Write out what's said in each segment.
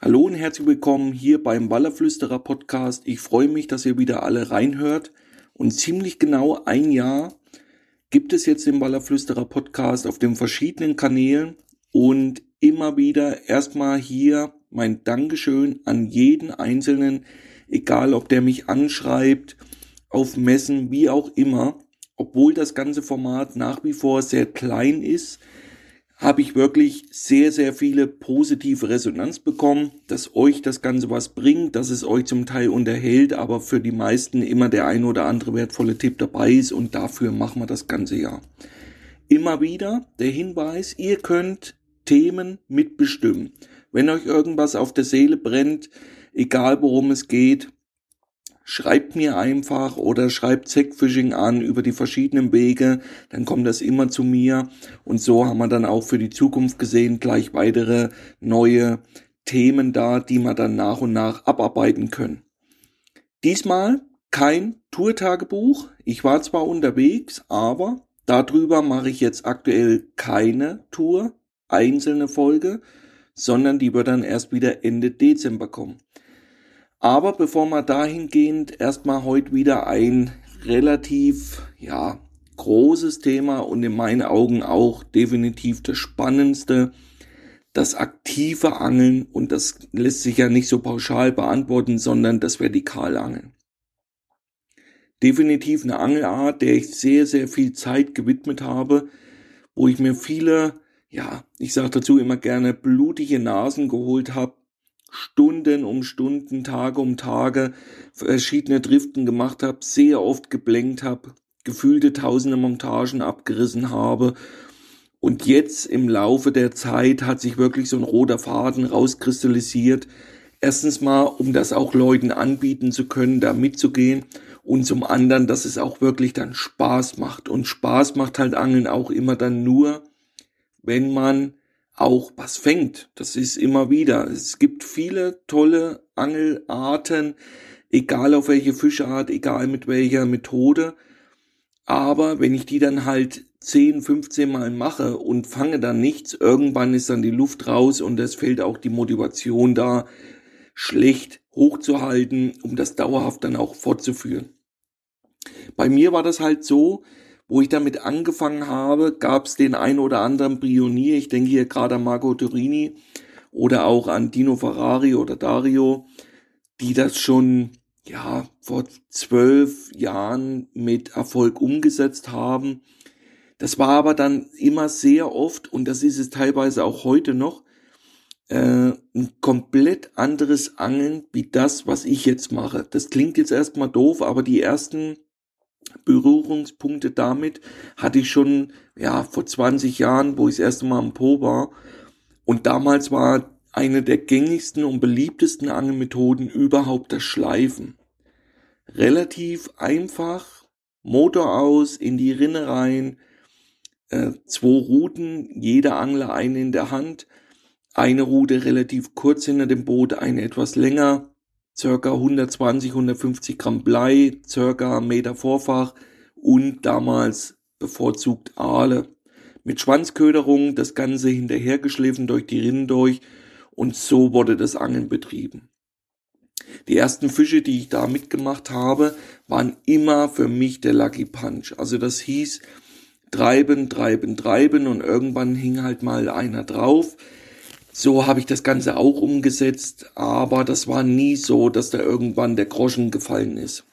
Hallo und herzlich willkommen hier beim Wallerflüsterer Podcast. Ich freue mich, dass ihr wieder alle reinhört. Und ziemlich genau ein Jahr gibt es jetzt den Wallerflüsterer Podcast auf den verschiedenen Kanälen und immer wieder erstmal hier mein Dankeschön an jeden Einzelnen, egal ob der mich anschreibt, auf Messen, wie auch immer. Obwohl das ganze Format nach wie vor sehr klein ist, habe ich wirklich sehr, sehr viele positive Resonanz bekommen, dass euch das Ganze was bringt, dass es euch zum Teil unterhält, aber für die meisten immer der ein oder andere wertvolle Tipp dabei ist und dafür machen wir das ganze Jahr. Immer wieder der Hinweis, ihr könnt Themen mitbestimmen. Wenn euch irgendwas auf der Seele brennt, egal worum es geht, schreibt mir einfach oder schreibt Zackfishing an über die verschiedenen Wege, dann kommt das immer zu mir und so haben wir dann auch für die Zukunft gesehen gleich weitere neue Themen da, die wir dann nach und nach abarbeiten können. Diesmal kein Tourtagebuch. Ich war zwar unterwegs, aber darüber mache ich jetzt aktuell keine Tour, einzelne Folge, sondern die wird dann erst wieder Ende Dezember kommen. Aber bevor wir dahingehend erstmal heute wieder ein relativ, ja, großes Thema und in meinen Augen auch definitiv das spannendste, das aktive Angeln und das lässt sich ja nicht so pauschal beantworten, sondern das Vertikalangeln. Definitiv eine Angelart, der ich sehr, sehr viel Zeit gewidmet habe, wo ich mir viele, ja, ich sage dazu immer gerne blutige Nasen geholt habe, Stunden um Stunden, Tage um Tage verschiedene Driften gemacht habe, sehr oft geblenkt habe, gefühlte tausende Montagen abgerissen habe. Und jetzt im Laufe der Zeit hat sich wirklich so ein roter Faden rauskristallisiert. Erstens mal, um das auch Leuten anbieten zu können, da mitzugehen. Und zum anderen, dass es auch wirklich dann Spaß macht. Und Spaß macht halt Angeln auch immer dann nur, wenn man auch was fängt. Das ist immer wieder. Es gibt viele tolle Angelarten, egal auf welche Fischart, egal mit welcher Methode. Aber wenn ich die dann halt 10, 15 Mal mache und fange dann nichts, irgendwann ist dann die Luft raus und es fehlt auch die Motivation da, schlecht hochzuhalten, um das dauerhaft dann auch fortzuführen. Bei mir war das halt so, wo ich damit angefangen habe, gab es den ein oder anderen Pionier, ich denke hier gerade an Marco Turini oder auch an Dino Ferrari oder Dario, die das schon ja vor zwölf Jahren mit Erfolg umgesetzt haben. Das war aber dann immer sehr oft, und das ist es teilweise auch heute noch, äh, ein komplett anderes Angeln wie das, was ich jetzt mache. Das klingt jetzt erstmal doof, aber die ersten Berührungspunkte damit hatte ich schon, ja, vor 20 Jahren, wo ich das erste Mal am Po war. Und damals war eine der gängigsten und beliebtesten Angelmethoden überhaupt das Schleifen. Relativ einfach, Motor aus, in die Rinne rein, äh, zwei Routen, jeder Angler eine in der Hand, eine Route relativ kurz hinter dem Boot, eine etwas länger, circa 120, 150 Gramm Blei, circa Meter Vorfach und damals bevorzugt Aale. Mit Schwanzköderung das Ganze hinterhergeschliffen durch die Rinnen durch und so wurde das Angeln betrieben. Die ersten Fische, die ich da mitgemacht habe, waren immer für mich der Lucky Punch. Also das hieß treiben, treiben, treiben und irgendwann hing halt mal einer drauf. So habe ich das Ganze auch umgesetzt, aber das war nie so, dass da irgendwann der Groschen gefallen ist.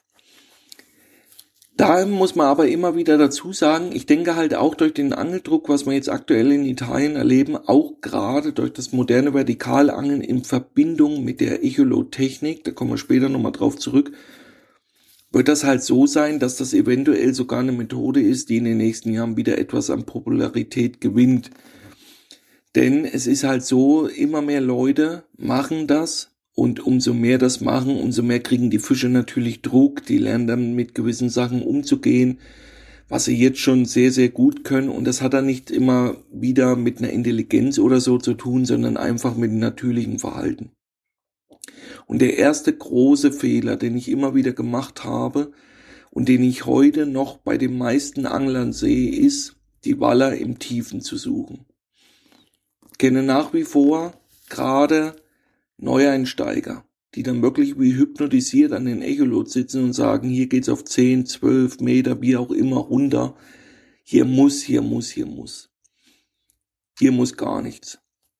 Da muss man aber immer wieder dazu sagen, ich denke halt auch durch den Angeldruck, was wir jetzt aktuell in Italien erleben, auch gerade durch das moderne Vertikalangeln in Verbindung mit der Echolot-Technik, da kommen wir später nochmal drauf zurück, wird das halt so sein, dass das eventuell sogar eine Methode ist, die in den nächsten Jahren wieder etwas an Popularität gewinnt. Denn es ist halt so, immer mehr Leute machen das und umso mehr das machen, umso mehr kriegen die Fische natürlich Druck, die lernen dann mit gewissen Sachen umzugehen, was sie jetzt schon sehr, sehr gut können. Und das hat dann nicht immer wieder mit einer Intelligenz oder so zu tun, sondern einfach mit einem natürlichen Verhalten. Und der erste große Fehler, den ich immer wieder gemacht habe und den ich heute noch bei den meisten Anglern sehe, ist, die Waller im Tiefen zu suchen kenne nach wie vor gerade Neueinsteiger, die dann wirklich wie hypnotisiert an den Echolot sitzen und sagen, hier geht's auf 10, 12 Meter, wie auch immer runter. Hier muss, hier muss, hier muss. Hier muss gar nichts.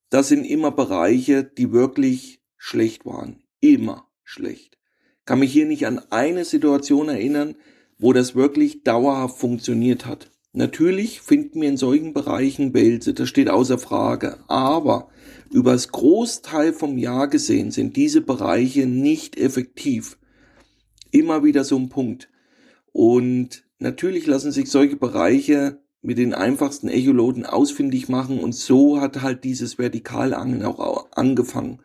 Das sind immer Bereiche, die wirklich schlecht waren. Immer schlecht. Kann mich hier nicht an eine Situation erinnern, wo das wirklich dauerhaft funktioniert hat. Natürlich finden wir in solchen Bereichen Wälze, das steht außer Frage. Aber über das Großteil vom Jahr gesehen sind diese Bereiche nicht effektiv. Immer wieder so ein Punkt. Und natürlich lassen sich solche Bereiche mit den einfachsten Echoloten ausfindig machen und so hat halt dieses Vertikalangeln auch angefangen.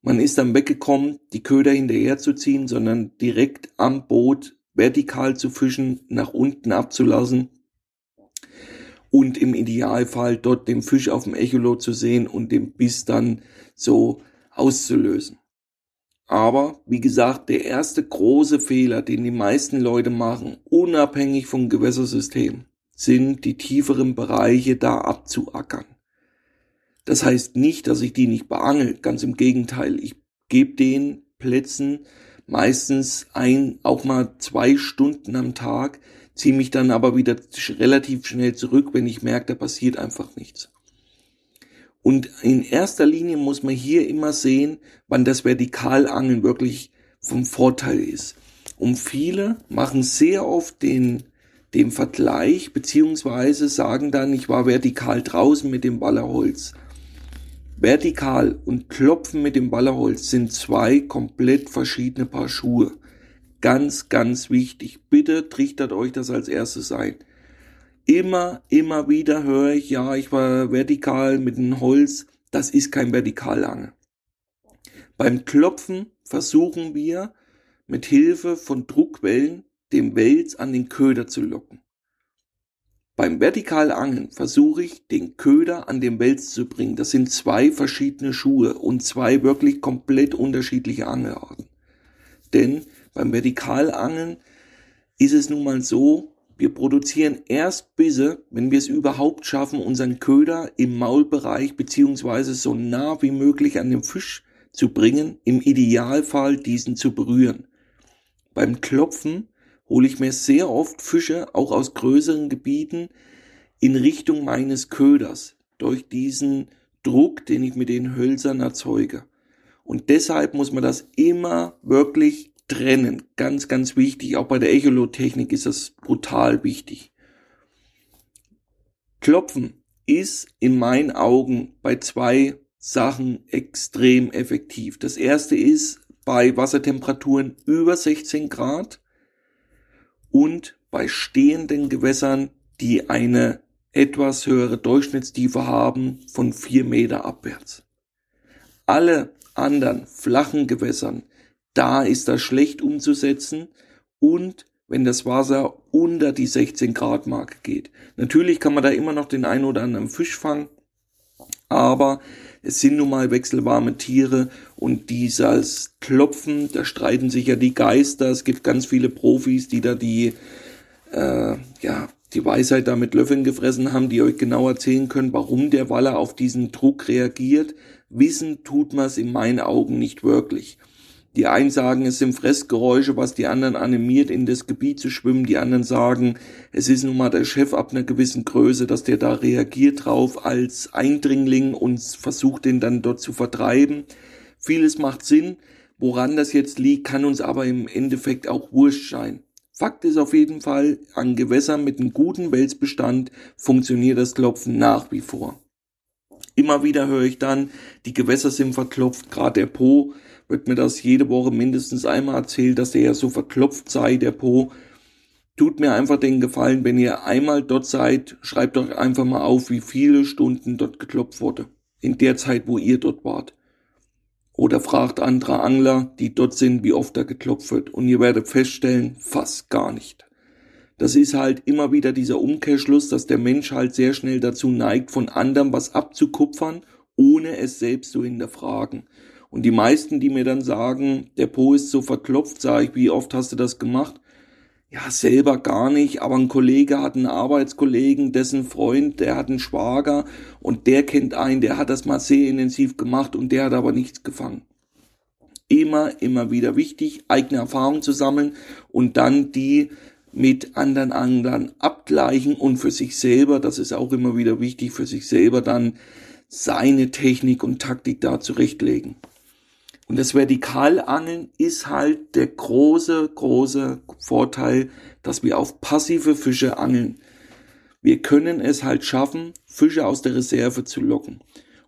Man ist dann weggekommen, die Köder hinterherzuziehen, sondern direkt am Boot vertikal zu fischen, nach unten abzulassen und im Idealfall dort den Fisch auf dem Echolot zu sehen und den Biss dann so auszulösen. Aber wie gesagt, der erste große Fehler, den die meisten Leute machen, unabhängig vom Gewässersystem, sind die tieferen Bereiche da abzuackern. Das heißt nicht, dass ich die nicht beangel, ganz im Gegenteil. Ich gebe den Plätzen meistens ein, auch mal zwei Stunden am Tag, ziehe mich dann aber wieder relativ schnell zurück, wenn ich merke, da passiert einfach nichts. Und in erster Linie muss man hier immer sehen, wann das Vertikalangeln wirklich vom Vorteil ist. Und viele machen sehr oft den dem Vergleich, beziehungsweise sagen dann, ich war vertikal draußen mit dem Ballerholz. Vertikal und Klopfen mit dem Ballerholz sind zwei komplett verschiedene Paar Schuhe. Ganz, ganz wichtig. Bitte trichtert euch das als erstes ein. Immer, immer wieder höre ich, ja, ich war vertikal mit dem Holz. Das ist kein Vertikalange. Beim Klopfen versuchen wir mit Hilfe von Druckwellen den Wels an den Köder zu locken. Beim Vertikalangeln versuche ich, den Köder an den Wels zu bringen. Das sind zwei verschiedene Schuhe und zwei wirklich komplett unterschiedliche Angelarten. Denn beim Vertikalangeln ist es nun mal so, wir produzieren erst Bisse, wenn wir es überhaupt schaffen, unseren Köder im Maulbereich beziehungsweise so nah wie möglich an den Fisch zu bringen, im Idealfall diesen zu berühren. Beim Klopfen hole ich mir sehr oft Fische, auch aus größeren Gebieten, in Richtung meines Köders, durch diesen Druck, den ich mit den Hölzern erzeuge. Und deshalb muss man das immer wirklich trennen. Ganz, ganz wichtig. Auch bei der Echolotechnik ist das brutal wichtig. Klopfen ist in meinen Augen bei zwei Sachen extrem effektiv. Das erste ist bei Wassertemperaturen über 16 Grad und bei stehenden Gewässern, die eine etwas höhere Durchschnittstiefe haben von vier Meter abwärts. Alle anderen flachen Gewässern, da ist das schlecht umzusetzen und wenn das Wasser unter die 16 Grad Marke geht. Natürlich kann man da immer noch den einen oder anderen Fisch fangen, aber es sind nun mal wechselwarme Tiere und dieses Klopfen, da streiten sich ja die Geister. Es gibt ganz viele Profis, die da die, äh, ja, die Weisheit da mit Löffeln gefressen haben, die euch genau erzählen können, warum der Waller auf diesen Druck reagiert. Wissen tut man es in meinen Augen nicht wirklich. Die einen sagen, es sind Fressgeräusche, was die anderen animiert, in das Gebiet zu schwimmen. Die anderen sagen, es ist nun mal der Chef ab einer gewissen Größe, dass der da reagiert drauf als Eindringling und versucht, den dann dort zu vertreiben. Vieles macht Sinn. Woran das jetzt liegt, kann uns aber im Endeffekt auch wurscht sein. Fakt ist auf jeden Fall, an Gewässern mit einem guten Welsbestand funktioniert das Klopfen nach wie vor. Immer wieder höre ich dann, die Gewässer sind verklopft, gerade der Po wird mir das jede Woche mindestens einmal erzählt, dass der ja so verklopft sei, der Po. Tut mir einfach den Gefallen, wenn ihr einmal dort seid, schreibt doch einfach mal auf, wie viele Stunden dort geklopft wurde. In der Zeit, wo ihr dort wart. Oder fragt andere Angler, die dort sind, wie oft da geklopft wird. Und ihr werdet feststellen, fast gar nicht. Das ist halt immer wieder dieser Umkehrschluss, dass der Mensch halt sehr schnell dazu neigt, von anderem was abzukupfern, ohne es selbst zu hinterfragen. Und die meisten, die mir dann sagen, der Po ist so verklopft, sage ich, wie oft hast du das gemacht? Ja, selber gar nicht, aber ein Kollege hat einen Arbeitskollegen, dessen Freund, der hat einen Schwager und der kennt einen, der hat das mal sehr intensiv gemacht und der hat aber nichts gefangen. Immer, immer wieder wichtig, eigene Erfahrungen zu sammeln und dann die mit anderen Anglern abgleichen und für sich selber, das ist auch immer wieder wichtig, für sich selber dann seine Technik und Taktik da zurechtlegen. Und das Vertikalangeln ist halt der große, große Vorteil, dass wir auf passive Fische angeln. Wir können es halt schaffen, Fische aus der Reserve zu locken.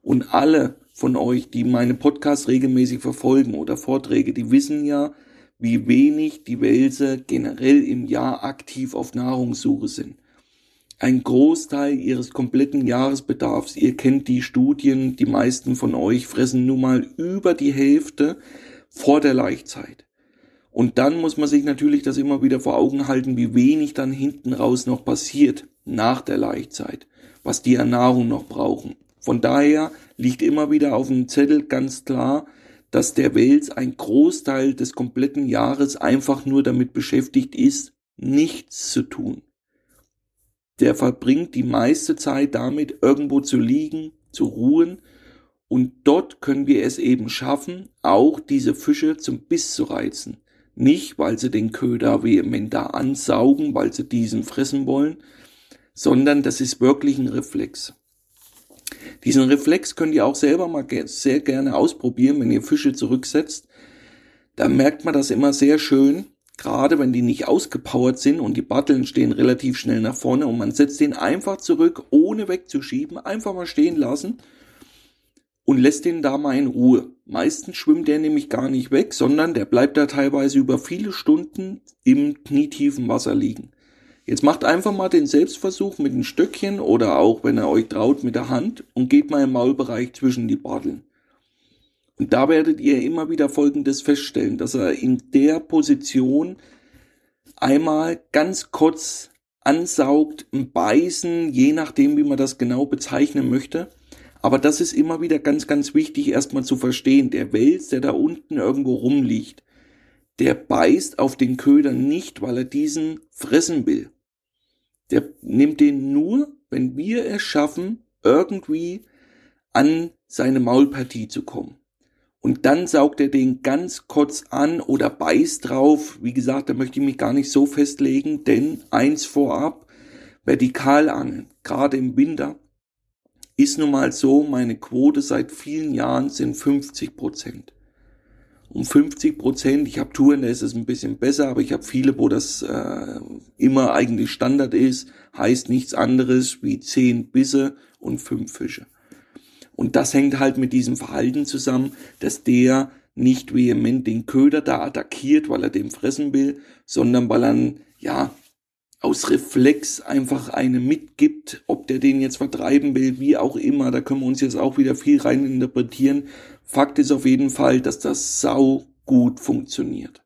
Und alle von euch, die meine Podcasts regelmäßig verfolgen oder Vorträge, die wissen ja, wie wenig die Wälse generell im Jahr aktiv auf Nahrungssuche sind. Ein Großteil ihres kompletten Jahresbedarfs, ihr kennt die Studien, die meisten von euch fressen nun mal über die Hälfte vor der Laichzeit. Und dann muss man sich natürlich das immer wieder vor Augen halten, wie wenig dann hinten raus noch passiert nach der Laichzeit, was die an Nahrung noch brauchen. Von daher liegt immer wieder auf dem Zettel ganz klar, dass der Wels ein Großteil des kompletten Jahres einfach nur damit beschäftigt ist, nichts zu tun. Der verbringt die meiste Zeit damit, irgendwo zu liegen, zu ruhen, und dort können wir es eben schaffen, auch diese Fische zum Biss zu reizen. Nicht, weil sie den Köder vehement da ansaugen, weil sie diesen fressen wollen, sondern das ist wirklich ein Reflex. Diesen Reflex könnt ihr auch selber mal sehr gerne ausprobieren, wenn ihr Fische zurücksetzt. Da merkt man das immer sehr schön, gerade wenn die nicht ausgepowert sind und die Batteln stehen relativ schnell nach vorne und man setzt den einfach zurück, ohne wegzuschieben, einfach mal stehen lassen und lässt den da mal in Ruhe. Meistens schwimmt der nämlich gar nicht weg, sondern der bleibt da teilweise über viele Stunden im knietiefen Wasser liegen. Jetzt macht einfach mal den Selbstversuch mit dem Stöckchen oder auch, wenn ihr euch traut, mit der Hand und geht mal im Maulbereich zwischen die Barteln. Und da werdet ihr immer wieder Folgendes feststellen, dass er in der Position einmal ganz kurz ansaugt, beißen, je nachdem, wie man das genau bezeichnen möchte. Aber das ist immer wieder ganz, ganz wichtig erstmal zu verstehen. Der Wels, der da unten irgendwo rumliegt, der beißt auf den Köder nicht, weil er diesen fressen will der nimmt den nur, wenn wir es schaffen, irgendwie an seine Maulpartie zu kommen. Und dann saugt er den ganz kurz an oder beißt drauf. Wie gesagt, da möchte ich mich gar nicht so festlegen, denn eins vorab, vertikal angeln, gerade im Winter, ist nun mal so, meine Quote seit vielen Jahren sind 50 Prozent um 50 Prozent. Ich habe Touren, da ist es ein bisschen besser, aber ich habe viele, wo das äh, immer eigentlich Standard ist. Heißt nichts anderes wie zehn Bisse und fünf Fische. Und das hängt halt mit diesem Verhalten zusammen, dass der nicht vehement den Köder da attackiert, weil er den fressen will, sondern weil er, ja, aus Reflex einfach eine mitgibt, ob der den jetzt vertreiben will, wie auch immer, da können wir uns jetzt auch wieder viel rein interpretieren. Fakt ist auf jeden Fall, dass das sau gut funktioniert.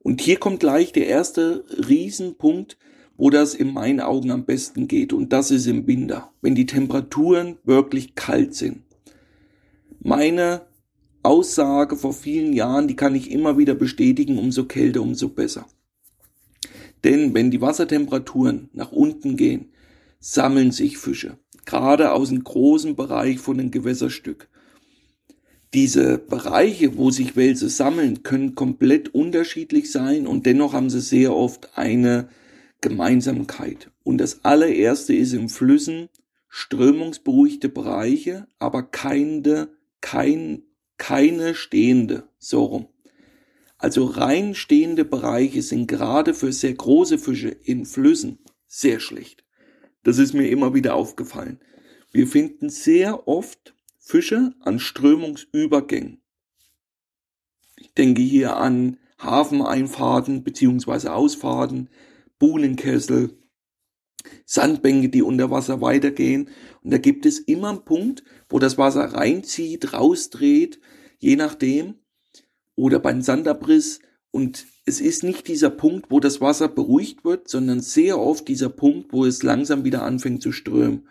Und hier kommt gleich der erste Riesenpunkt, wo das in meinen Augen am besten geht, und das ist im Winter, wenn die Temperaturen wirklich kalt sind. Meine Aussage vor vielen Jahren, die kann ich immer wieder bestätigen, umso kälter, umso besser. Denn wenn die Wassertemperaturen nach unten gehen, sammeln sich Fische, gerade aus dem großen Bereich von einem Gewässerstück. Diese Bereiche, wo sich Wälse sammeln, können komplett unterschiedlich sein und dennoch haben sie sehr oft eine Gemeinsamkeit. Und das allererste ist in Flüssen strömungsberuhigte Bereiche, aber keine, kein, keine stehende, so rum. Also rein stehende Bereiche sind gerade für sehr große Fische in Flüssen sehr schlecht. Das ist mir immer wieder aufgefallen. Wir finden sehr oft Fische an Strömungsübergängen. Ich denke hier an Hafeneinfahrten beziehungsweise Ausfahrten, Buhlenkessel, Sandbänke, die unter Wasser weitergehen. Und da gibt es immer einen Punkt, wo das Wasser reinzieht, rausdreht, je nachdem oder beim Sandabriss. Und es ist nicht dieser Punkt, wo das Wasser beruhigt wird, sondern sehr oft dieser Punkt, wo es langsam wieder anfängt zu strömen.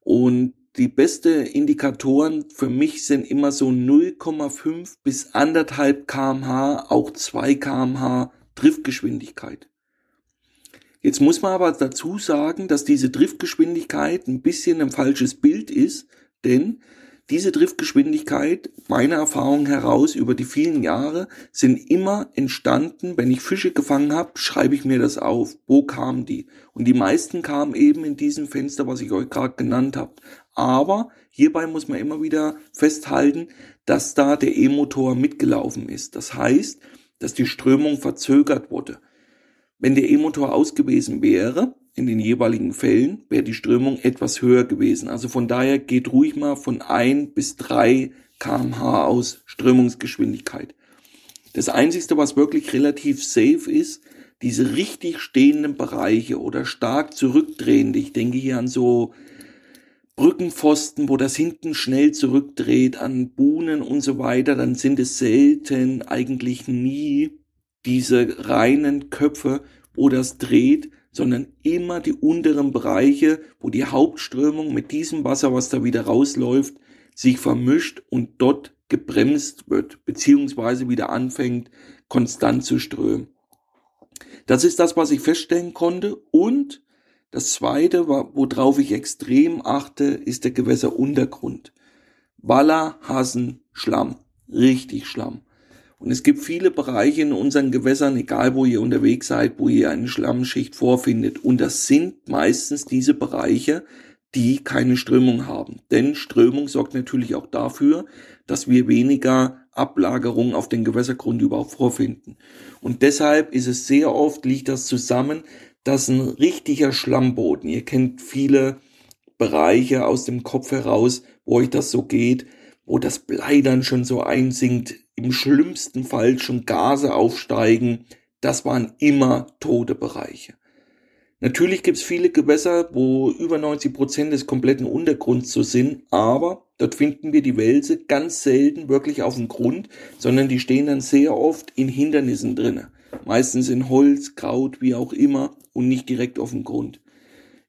Und die beste Indikatoren für mich sind immer so 0,5 bis 1,5 kmh, auch 2 kmh Driftgeschwindigkeit. Jetzt muss man aber dazu sagen, dass diese Driftgeschwindigkeit ein bisschen ein falsches Bild ist, denn diese Driftgeschwindigkeit, meiner Erfahrung heraus über die vielen Jahre, sind immer entstanden, wenn ich Fische gefangen habe, schreibe ich mir das auf. Wo kamen die? Und die meisten kamen eben in diesem Fenster, was ich euch gerade genannt habe. Aber hierbei muss man immer wieder festhalten, dass da der E-Motor mitgelaufen ist. Das heißt, dass die Strömung verzögert wurde. Wenn der E-Motor ausgewesen wäre, in den jeweiligen Fällen wäre die Strömung etwas höher gewesen. Also von daher geht ruhig mal von ein bis drei kmh aus Strömungsgeschwindigkeit. Das einzigste, was wirklich relativ safe ist, diese richtig stehenden Bereiche oder stark zurückdrehende. Ich denke hier an so Brückenpfosten, wo das hinten schnell zurückdreht, an Buhnen und so weiter, dann sind es selten, eigentlich nie diese reinen Köpfe, wo das dreht, sondern immer die unteren Bereiche, wo die Hauptströmung mit diesem Wasser, was da wieder rausläuft, sich vermischt und dort gebremst wird, beziehungsweise wieder anfängt, konstant zu strömen. Das ist das, was ich feststellen konnte. Und das zweite, worauf ich extrem achte, ist der Gewässeruntergrund. Waller, Hasen, Schlamm. Richtig Schlamm. Und es gibt viele Bereiche in unseren Gewässern, egal wo ihr unterwegs seid, wo ihr eine Schlammschicht vorfindet. Und das sind meistens diese Bereiche, die keine Strömung haben. Denn Strömung sorgt natürlich auch dafür, dass wir weniger Ablagerungen auf den Gewässergrund überhaupt vorfinden. Und deshalb ist es sehr oft, liegt das zusammen, dass ein richtiger Schlammboden, ihr kennt viele Bereiche aus dem Kopf heraus, wo euch das so geht, wo das Blei dann schon so einsinkt, im schlimmsten Fall schon Gase aufsteigen, das waren immer tote Bereiche. Natürlich gibt es viele Gewässer, wo über 90 Prozent des kompletten Untergrunds so sind, aber dort finden wir die Wälse ganz selten wirklich auf dem Grund, sondern die stehen dann sehr oft in Hindernissen drinne. Meistens in Holz, Kraut, wie auch immer und nicht direkt auf dem Grund.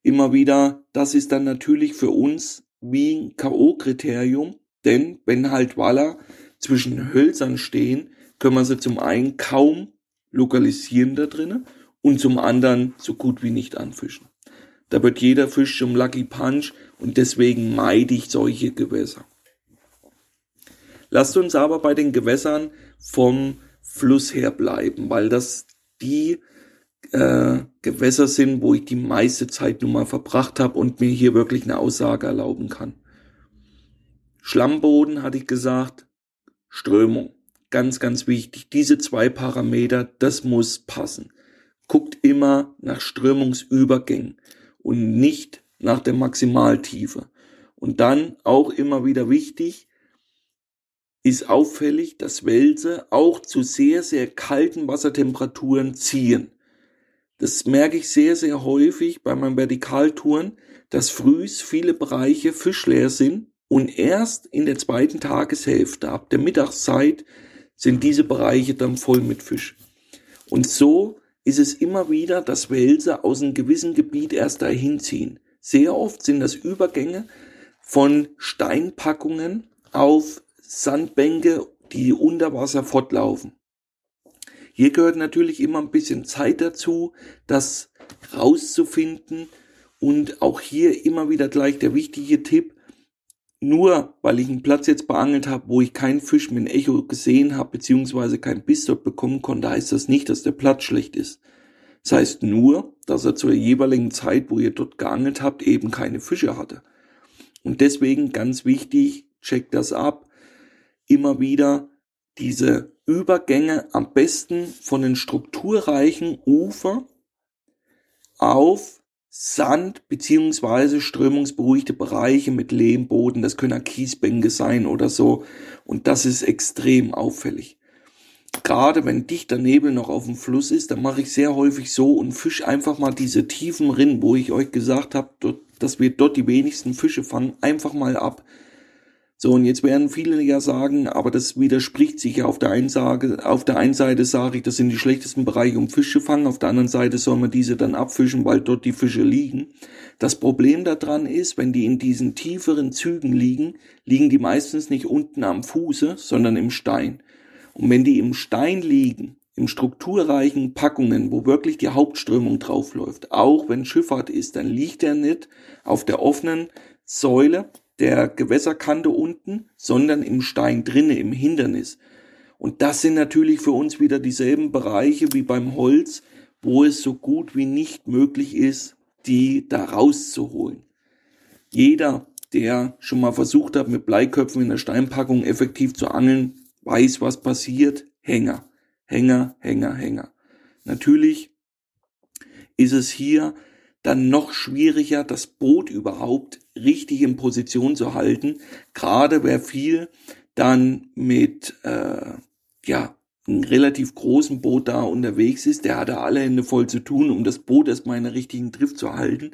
Immer wieder, das ist dann natürlich für uns wie ein K.O.-Kriterium, denn wenn halt Waller zwischen Hölzern stehen, können wir sie zum einen kaum lokalisieren da drinnen und zum anderen so gut wie nicht anfischen. Da wird jeder Fisch zum Lucky Punch und deswegen meide ich solche Gewässer. Lasst uns aber bei den Gewässern vom Fluss her bleiben, weil das die äh, Gewässer sind, wo ich die meiste Zeit nun mal verbracht habe und mir hier wirklich eine Aussage erlauben kann. Schlammboden hatte ich gesagt, Strömung. Ganz, ganz wichtig. Diese zwei Parameter, das muss passen. Guckt immer nach Strömungsübergängen und nicht nach der Maximaltiefe. Und dann auch immer wieder wichtig, ist auffällig, dass Wälse auch zu sehr, sehr kalten Wassertemperaturen ziehen. Das merke ich sehr, sehr häufig bei meinen Vertikaltouren, dass frühs viele Bereiche fischleer sind und erst in der zweiten Tageshälfte, ab der Mittagszeit, sind diese Bereiche dann voll mit Fisch. Und so ist es immer wieder, dass Wälse aus einem gewissen Gebiet erst dahin ziehen. Sehr oft sind das Übergänge von Steinpackungen auf Sandbänke, die unter Wasser fortlaufen. Hier gehört natürlich immer ein bisschen Zeit dazu, das rauszufinden und auch hier immer wieder gleich der wichtige Tipp, nur weil ich einen Platz jetzt beangelt habe, wo ich keinen Fisch mit Echo gesehen habe, beziehungsweise keinen Biss dort bekommen konnte, heißt das nicht, dass der Platz schlecht ist. Das heißt nur, dass er zur jeweiligen Zeit, wo ihr dort geangelt habt, eben keine Fische hatte. Und deswegen ganz wichtig, checkt das ab. Immer wieder diese Übergänge am besten von den strukturreichen Ufer auf Sand beziehungsweise strömungsberuhigte Bereiche mit Lehmboden, das können Kiesbänke sein oder so. Und das ist extrem auffällig. Gerade wenn dichter Nebel noch auf dem Fluss ist, dann mache ich sehr häufig so und fisch einfach mal diese tiefen Rinnen, wo ich euch gesagt habe, dass wir dort die wenigsten Fische fangen, einfach mal ab. So, und jetzt werden viele ja sagen, aber das widerspricht sich ja auf der einen, Seite, auf der einen Seite sage ich, das sind die schlechtesten Bereiche, um Fische fangen, auf der anderen Seite soll man diese dann abfischen, weil dort die Fische liegen. Das Problem daran ist, wenn die in diesen tieferen Zügen liegen, liegen die meistens nicht unten am Fuße, sondern im Stein. Und wenn die im Stein liegen, im strukturreichen Packungen, wo wirklich die Hauptströmung draufläuft, auch wenn Schifffahrt ist, dann liegt er nicht auf der offenen Säule, der Gewässerkante unten, sondern im Stein drinne, im Hindernis. Und das sind natürlich für uns wieder dieselben Bereiche wie beim Holz, wo es so gut wie nicht möglich ist, die da rauszuholen. Jeder, der schon mal versucht hat, mit Bleiköpfen in der Steinpackung effektiv zu angeln, weiß, was passiert. Hänger, Hänger, Hänger, Hänger. Natürlich ist es hier dann noch schwieriger, das Boot überhaupt richtig in Position zu halten. Gerade wer viel dann mit äh, ja einem relativ großen Boot da unterwegs ist, der hatte alle Hände voll zu tun, um das Boot erstmal in der richtigen Drift zu halten.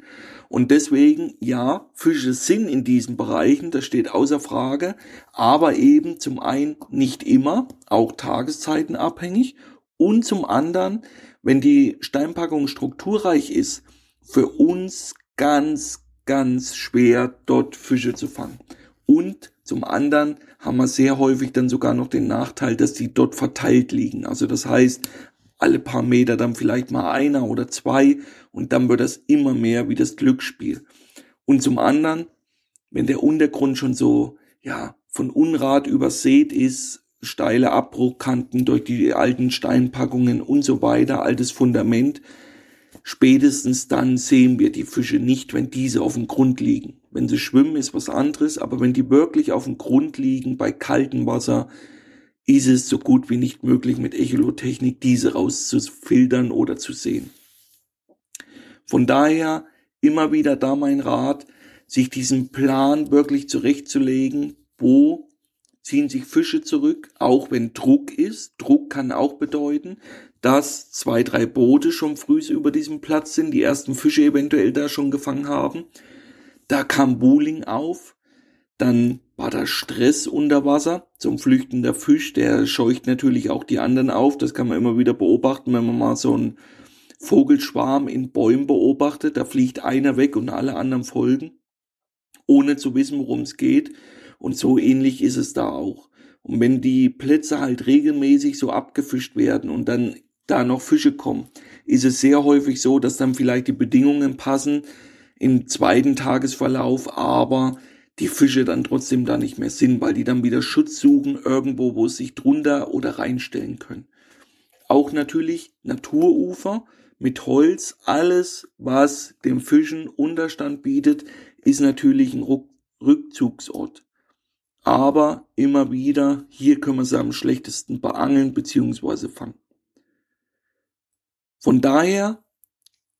Und deswegen, ja, Fische sind in diesen Bereichen, das steht außer Frage, aber eben zum einen nicht immer, auch Tageszeiten abhängig und zum anderen, wenn die Steinpackung strukturreich ist, für uns ganz, ganz schwer, dort Fische zu fangen. Und zum anderen haben wir sehr häufig dann sogar noch den Nachteil, dass die dort verteilt liegen. Also das heißt, alle paar Meter dann vielleicht mal einer oder zwei und dann wird das immer mehr wie das Glücksspiel. Und zum anderen, wenn der Untergrund schon so, ja, von Unrat übersät ist, steile Abbruchkanten durch die alten Steinpackungen und so weiter, altes Fundament, Spätestens dann sehen wir die Fische nicht, wenn diese auf dem Grund liegen. Wenn sie schwimmen, ist was anderes, aber wenn die wirklich auf dem Grund liegen, bei kaltem Wasser, ist es so gut wie nicht möglich, mit Echolotechnik diese rauszufiltern oder zu sehen. Von daher immer wieder da mein Rat, sich diesen Plan wirklich zurechtzulegen, wo ziehen sich Fische zurück, auch wenn Druck ist. Druck kann auch bedeuten, dass zwei, drei Boote schon früh über diesem Platz sind, die ersten Fische eventuell da schon gefangen haben. Da kam Bowling auf, dann war da Stress unter Wasser zum Flüchten der Fisch, der scheucht natürlich auch die anderen auf, das kann man immer wieder beobachten, wenn man mal so einen Vogelschwarm in Bäumen beobachtet, da fliegt einer weg und alle anderen folgen, ohne zu wissen, worum es geht. Und so ähnlich ist es da auch. Und wenn die Plätze halt regelmäßig so abgefischt werden und dann da noch Fische kommen, ist es sehr häufig so, dass dann vielleicht die Bedingungen passen im zweiten Tagesverlauf, aber die Fische dann trotzdem da nicht mehr sind, weil die dann wieder Schutz suchen irgendwo, wo sie sich drunter oder reinstellen können. Auch natürlich Naturufer mit Holz, alles, was dem Fischen Unterstand bietet, ist natürlich ein Rückzugsort. Aber immer wieder, hier können wir sie am schlechtesten beangeln bzw. fangen. Von daher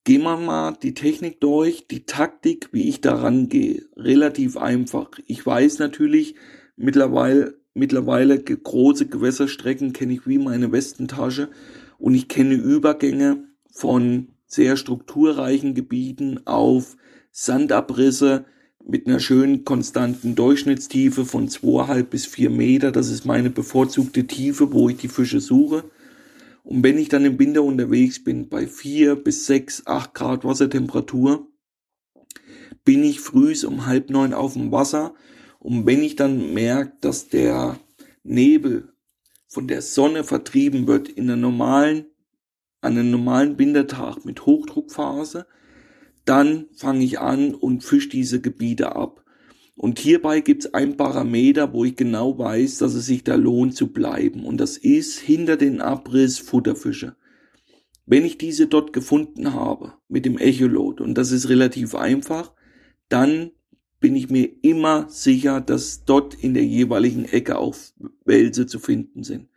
gehen wir mal die Technik durch, die Taktik, wie ich daran gehe. Relativ einfach. Ich weiß natürlich mittlerweile, mittlerweile große Gewässerstrecken kenne ich wie meine Westentasche und ich kenne Übergänge von sehr strukturreichen Gebieten auf Sandabrisse mit einer schönen konstanten Durchschnittstiefe von zweieinhalb bis vier Meter. Das ist meine bevorzugte Tiefe, wo ich die Fische suche. Und wenn ich dann im Winter unterwegs bin, bei vier bis sechs, acht Grad Wassertemperatur, bin ich frühs um halb neun auf dem Wasser. Und wenn ich dann merke, dass der Nebel von der Sonne vertrieben wird in einer normalen, an einem normalen Wintertag mit Hochdruckphase, dann fange ich an und fische diese Gebiete ab. Und hierbei gibt es ein Parameter, wo ich genau weiß, dass es sich da lohnt zu bleiben. Und das ist hinter den Abriss Futterfische. Wenn ich diese dort gefunden habe mit dem Echolot, und das ist relativ einfach, dann bin ich mir immer sicher, dass dort in der jeweiligen Ecke auch Wälse zu finden sind.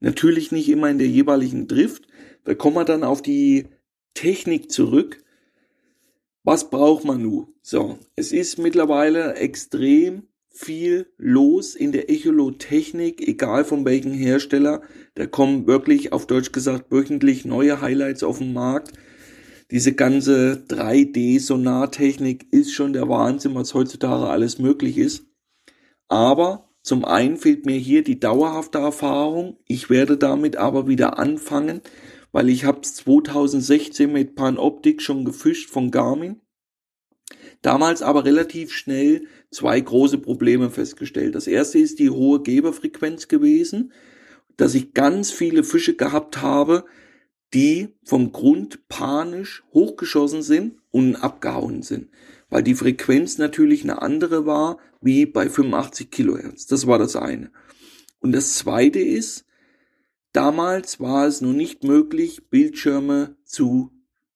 Natürlich nicht immer in der jeweiligen Drift. Da kommen wir dann auf die Technik zurück, was braucht man nun? So, es ist mittlerweile extrem viel los in der Echolot-Technik, egal von welchem Hersteller. Da kommen wirklich, auf Deutsch gesagt, wöchentlich neue Highlights auf den Markt. Diese ganze 3D-Sonartechnik ist schon der Wahnsinn, was heutzutage alles möglich ist. Aber zum einen fehlt mir hier die dauerhafte Erfahrung. Ich werde damit aber wieder anfangen, weil ich habe 2016 mit Panoptik schon gefischt von Garmin. Damals aber relativ schnell zwei große Probleme festgestellt. Das erste ist die hohe Geberfrequenz gewesen, dass ich ganz viele Fische gehabt habe, die vom Grund panisch hochgeschossen sind und abgehauen sind. weil die Frequenz natürlich eine andere war wie bei 85 Kilohertz. Das war das eine. Und das zweite ist, damals war es noch nicht möglich, Bildschirme zu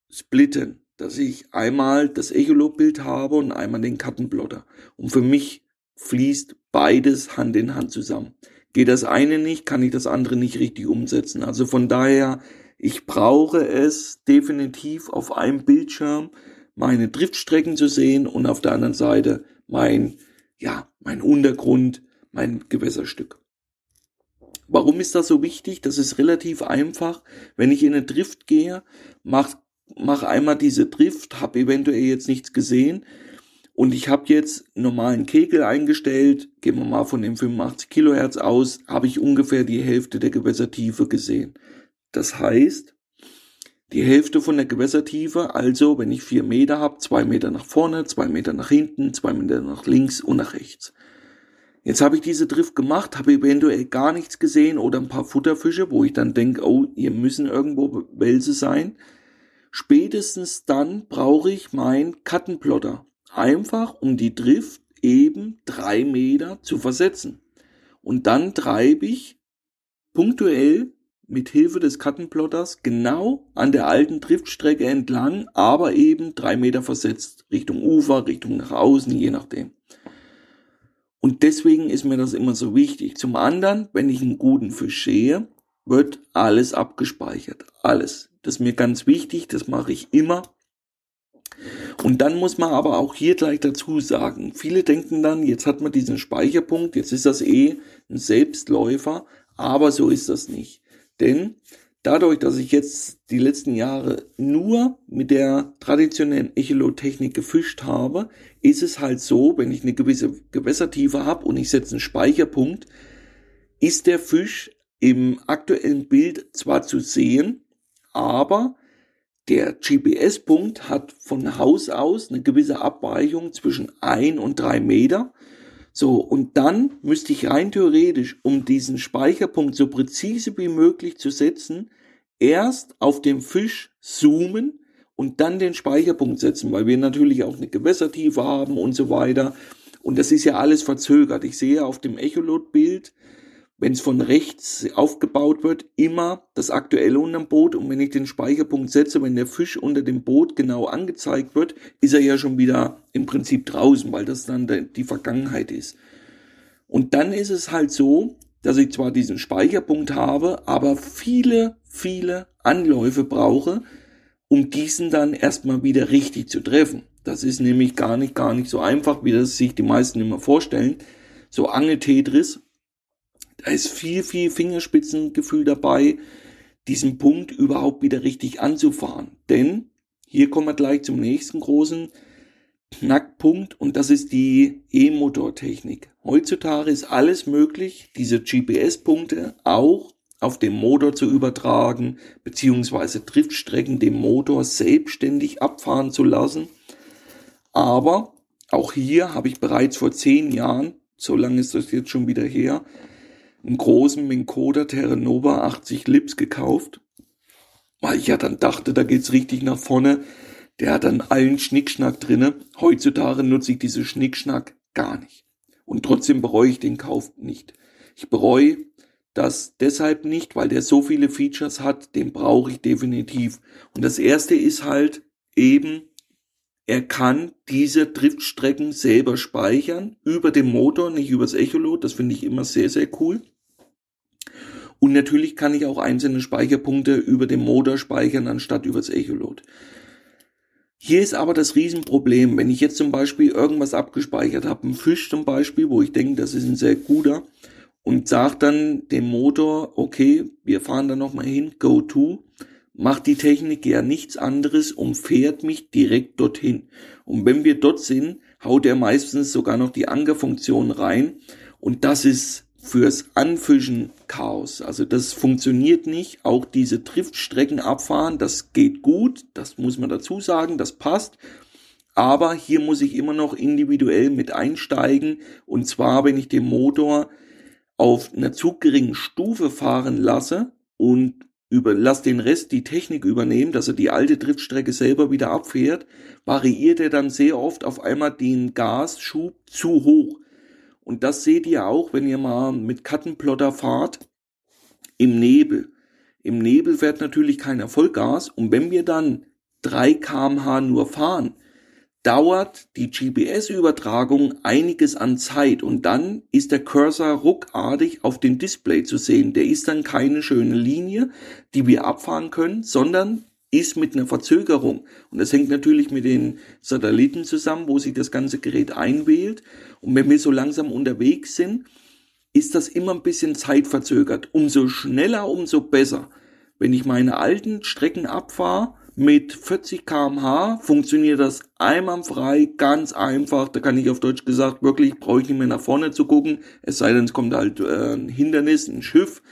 splitten, dass ich einmal das Echolot-Bild habe und einmal den Kartenplotter. Und für mich fließt beides Hand in Hand zusammen. Geht das eine nicht, kann ich das andere nicht richtig umsetzen. Also von daher, ich brauche es definitiv auf einem Bildschirm, meine Driftstrecken zu sehen und auf der anderen Seite mein, ja, mein Untergrund, mein Gewässerstück. Warum ist das so wichtig? Das ist relativ einfach. Wenn ich in eine Drift gehe, mach, mach einmal diese Drift, habe eventuell jetzt nichts gesehen und ich habe jetzt normalen Kegel eingestellt, gehen wir mal von dem 85 Kilohertz aus, habe ich ungefähr die Hälfte der Gewässertiefe gesehen. Das heißt, die Hälfte von der Gewässertiefe, also wenn ich vier Meter habe, zwei Meter nach vorne, zwei Meter nach hinten, zwei Meter nach links und nach rechts. Jetzt habe ich diese Drift gemacht, habe eventuell gar nichts gesehen oder ein paar Futterfische, wo ich dann denke, oh, hier müssen irgendwo Wälse sein. Spätestens dann brauche ich meinen Kartenplotter. Einfach um die Drift eben drei Meter zu versetzen. Und dann treibe ich punktuell mit Hilfe des Kartenplotters genau an der alten Driftstrecke entlang, aber eben drei Meter versetzt, Richtung Ufer, Richtung nach außen, je nachdem. Und deswegen ist mir das immer so wichtig. Zum anderen, wenn ich einen guten Fisch sehe, wird alles abgespeichert. Alles. Das ist mir ganz wichtig, das mache ich immer. Und dann muss man aber auch hier gleich dazu sagen, viele denken dann, jetzt hat man diesen Speicherpunkt, jetzt ist das eh ein Selbstläufer, aber so ist das nicht. Denn dadurch, dass ich jetzt die letzten Jahre nur mit der traditionellen Echolot-Technik gefischt habe, ist es halt so, wenn ich eine gewisse Gewässertiefe habe und ich setze einen Speicherpunkt, ist der Fisch im aktuellen Bild zwar zu sehen, aber der GPS-Punkt hat von Haus aus eine gewisse Abweichung zwischen ein und drei Meter so, und dann müsste ich rein theoretisch, um diesen Speicherpunkt so präzise wie möglich zu setzen, erst auf den Fisch zoomen und dann den Speicherpunkt setzen, weil wir natürlich auch eine Gewässertiefe haben und so weiter. Und das ist ja alles verzögert. Ich sehe auf dem Echolot-Bild, wenn es von rechts aufgebaut wird, immer das aktuelle unterm Boot. Und wenn ich den Speicherpunkt setze, wenn der Fisch unter dem Boot genau angezeigt wird, ist er ja schon wieder im Prinzip draußen, weil das dann die Vergangenheit ist. Und dann ist es halt so, dass ich zwar diesen Speicherpunkt habe, aber viele, viele Anläufe brauche, um diesen dann erstmal wieder richtig zu treffen. Das ist nämlich gar nicht, gar nicht so einfach, wie das sich die meisten immer vorstellen. So Angeltetris da ist viel, viel Fingerspitzengefühl dabei, diesen Punkt überhaupt wieder richtig anzufahren. Denn hier kommen wir gleich zum nächsten großen Knackpunkt und das ist die E-Motor-Technik. Heutzutage ist alles möglich, diese GPS-Punkte auch auf dem Motor zu übertragen, beziehungsweise Driftstrecken dem Motor selbstständig abfahren zu lassen. Aber auch hier habe ich bereits vor zehn Jahren, so lange ist das jetzt schon wieder her, einen großen Minkoda Terranova 80 Lips gekauft, weil ich ja dann dachte, da geht's richtig nach vorne. Der hat dann allen Schnickschnack drinne. Heutzutage nutze ich diese Schnickschnack gar nicht. Und trotzdem bereue ich den Kauf nicht. Ich bereue das deshalb nicht, weil der so viele Features hat, den brauche ich definitiv. Und das erste ist halt eben, er kann diese Driftstrecken selber speichern über den Motor, nicht übers Echolot. Das finde ich immer sehr, sehr cool. Und natürlich kann ich auch einzelne Speicherpunkte über den Motor speichern, anstatt übers Echolot. Hier ist aber das Riesenproblem, wenn ich jetzt zum Beispiel irgendwas abgespeichert habe, ein Fisch zum Beispiel, wo ich denke, das ist ein sehr guter, und sage dann dem Motor, okay, wir fahren da nochmal hin, go to, macht die Technik ja nichts anderes, umfährt mich direkt dorthin. Und wenn wir dort sind, haut er meistens sogar noch die Ankerfunktion rein. Und das ist fürs Anfischen Chaos. Also das funktioniert nicht. Auch diese Driftstrecken abfahren, das geht gut. Das muss man dazu sagen. Das passt. Aber hier muss ich immer noch individuell mit einsteigen. Und zwar, wenn ich den Motor auf einer zu geringen Stufe fahren lasse und über, lass den Rest die Technik übernehmen, dass er die alte Driftstrecke selber wieder abfährt, variiert er dann sehr oft auf einmal den Gasschub zu hoch. Und das seht ihr auch, wenn ihr mal mit Kattenplotter fahrt, im Nebel. Im Nebel fährt natürlich keiner Vollgas und wenn wir dann 3 kmh nur fahren, dauert die GPS-Übertragung einiges an Zeit und dann ist der Cursor ruckartig auf dem Display zu sehen. Der ist dann keine schöne Linie, die wir abfahren können, sondern ist mit einer Verzögerung. Und das hängt natürlich mit den Satelliten zusammen, wo sich das ganze Gerät einwählt. Und wenn wir so langsam unterwegs sind, ist das immer ein bisschen zeitverzögert. Umso schneller, umso besser. Wenn ich meine alten Strecken abfahre, mit 40 kmh funktioniert das einwandfrei, ganz einfach. Da kann ich auf Deutsch gesagt wirklich, brauche ich nicht mehr nach vorne zu gucken. Es sei denn, es kommt halt äh, ein Hindernis, ein Schiff.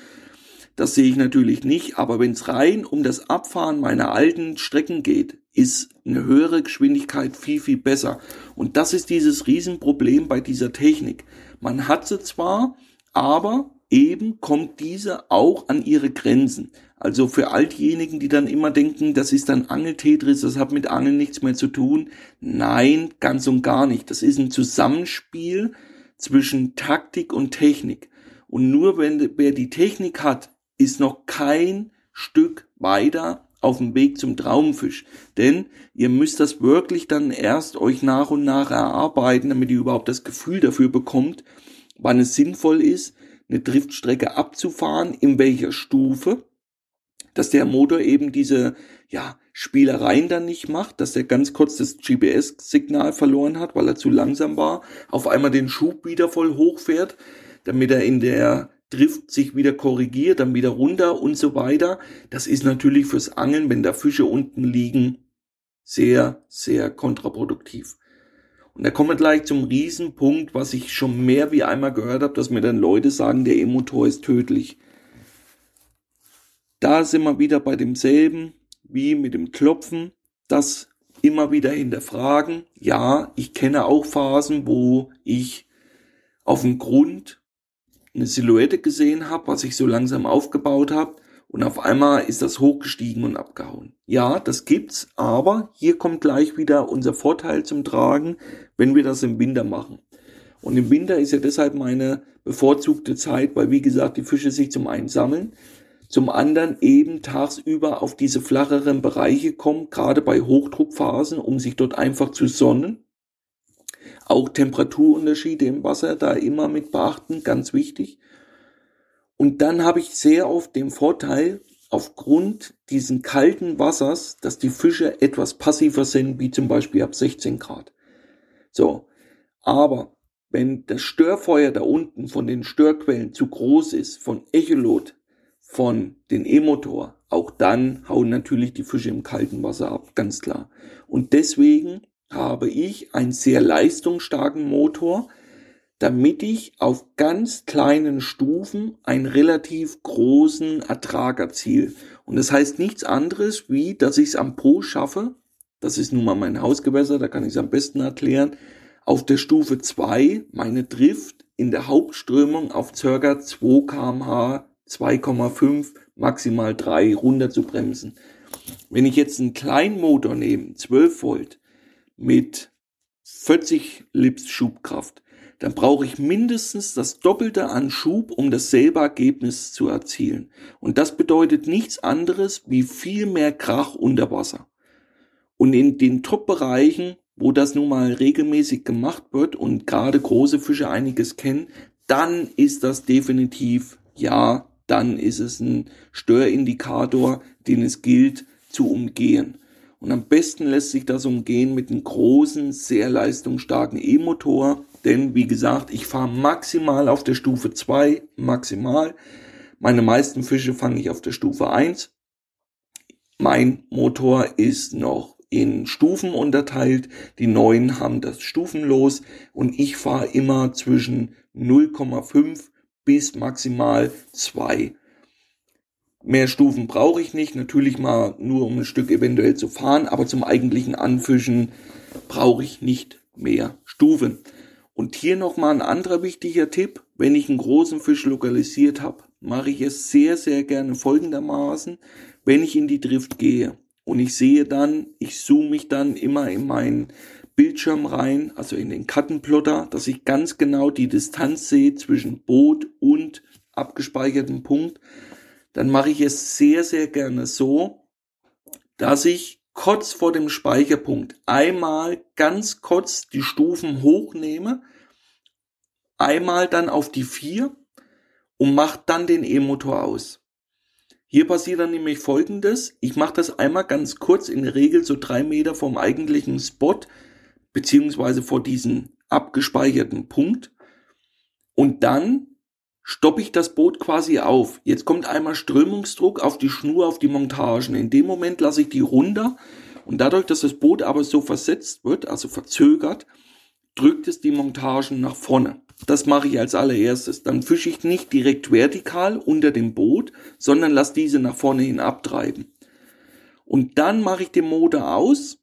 Das sehe ich natürlich nicht. Aber wenn es rein um das Abfahren meiner alten Strecken geht, ist eine höhere Geschwindigkeit viel, viel besser. Und das ist dieses Riesenproblem bei dieser Technik. Man hat sie zwar, aber eben kommt diese auch an ihre Grenzen. Also für all diejenigen, die dann immer denken, das ist ein Angeltetris, das hat mit Angeln nichts mehr zu tun. Nein, ganz und gar nicht. Das ist ein Zusammenspiel zwischen Taktik und Technik. Und nur wenn wer die Technik hat, ist noch kein Stück weiter auf dem Weg zum Traumfisch. Denn ihr müsst das wirklich dann erst euch nach und nach erarbeiten, damit ihr überhaupt das Gefühl dafür bekommt, wann es sinnvoll ist, eine Driftstrecke abzufahren, in welcher Stufe, dass der Motor eben diese ja, Spielereien dann nicht macht, dass er ganz kurz das GPS-Signal verloren hat, weil er zu langsam war, auf einmal den Schub wieder voll hochfährt, damit er in der Drift sich wieder korrigiert, dann wieder runter und so weiter. Das ist natürlich fürs Angeln, wenn da Fische unten liegen, sehr, sehr kontraproduktiv. Und da kommen wir gleich zum Riesenpunkt, was ich schon mehr wie einmal gehört habe, dass mir dann Leute sagen, der E-Motor ist tödlich. Da sind wir wieder bei demselben wie mit dem Klopfen, das immer wieder hinterfragen. Ja, ich kenne auch Phasen, wo ich auf dem Grund eine Silhouette gesehen habe, was ich so langsam aufgebaut habe und auf einmal ist das hochgestiegen und abgehauen. Ja, das gibt's, aber hier kommt gleich wieder unser Vorteil zum Tragen, wenn wir das im Winter machen. Und im Winter ist ja deshalb meine bevorzugte Zeit, weil wie gesagt, die Fische sich zum einen sammeln, zum anderen eben tagsüber auf diese flacheren Bereiche kommen, gerade bei Hochdruckphasen, um sich dort einfach zu sonnen. Auch Temperaturunterschiede im Wasser da immer mit beachten, ganz wichtig. Und dann habe ich sehr oft den Vorteil, aufgrund diesen kalten Wassers, dass die Fische etwas passiver sind, wie zum Beispiel ab 16 Grad. So. Aber wenn das Störfeuer da unten von den Störquellen zu groß ist, von Echolot, von den E-Motor, auch dann hauen natürlich die Fische im kalten Wasser ab, ganz klar. Und deswegen habe ich einen sehr leistungsstarken Motor, damit ich auf ganz kleinen Stufen einen relativ großen Ertrag erziele. Und das heißt nichts anderes, wie dass ich es am Po schaffe, das ist nun mal mein Hausgewässer, da kann ich es am besten erklären, auf der Stufe 2 meine Drift in der Hauptströmung auf ca. 2 kmh, 2,5, maximal 3 runter zu bremsen. Wenn ich jetzt einen kleinen Motor nehme, 12 Volt, mit 40 Lips Schubkraft, dann brauche ich mindestens das Doppelte an Schub, um dasselbe Ergebnis zu erzielen. Und das bedeutet nichts anderes wie viel mehr Krach unter Wasser. Und in den Top-Bereichen, wo das nun mal regelmäßig gemacht wird und gerade große Fische einiges kennen, dann ist das definitiv, ja, dann ist es ein Störindikator, den es gilt zu umgehen. Und am besten lässt sich das umgehen mit einem großen, sehr leistungsstarken E-Motor, denn wie gesagt, ich fahre maximal auf der Stufe 2, maximal. Meine meisten Fische fange ich auf der Stufe 1. Mein Motor ist noch in Stufen unterteilt. Die neuen haben das stufenlos und ich fahre immer zwischen 0,5 bis maximal 2. Mehr Stufen brauche ich nicht, natürlich mal nur um ein Stück eventuell zu fahren, aber zum eigentlichen Anfischen brauche ich nicht mehr Stufen. Und hier nochmal ein anderer wichtiger Tipp, wenn ich einen großen Fisch lokalisiert habe, mache ich es sehr, sehr gerne folgendermaßen, wenn ich in die Drift gehe und ich sehe dann, ich zoome mich dann immer in meinen Bildschirm rein, also in den Kartenplotter, dass ich ganz genau die Distanz sehe zwischen Boot und abgespeichertem Punkt, dann mache ich es sehr, sehr gerne so, dass ich kurz vor dem Speicherpunkt einmal ganz kurz die Stufen hochnehme, einmal dann auf die vier und mache dann den E-Motor aus. Hier passiert dann nämlich folgendes. Ich mache das einmal ganz kurz, in der Regel so drei Meter vom eigentlichen Spot, beziehungsweise vor diesem abgespeicherten Punkt. Und dann stoppe ich das Boot quasi auf. Jetzt kommt einmal Strömungsdruck auf die Schnur, auf die Montagen. In dem Moment lasse ich die runter und dadurch, dass das Boot aber so versetzt wird, also verzögert, drückt es die Montagen nach vorne. Das mache ich als allererstes. Dann fische ich nicht direkt vertikal unter dem Boot, sondern lasse diese nach vorne hin abtreiben. Und dann mache ich den Motor aus,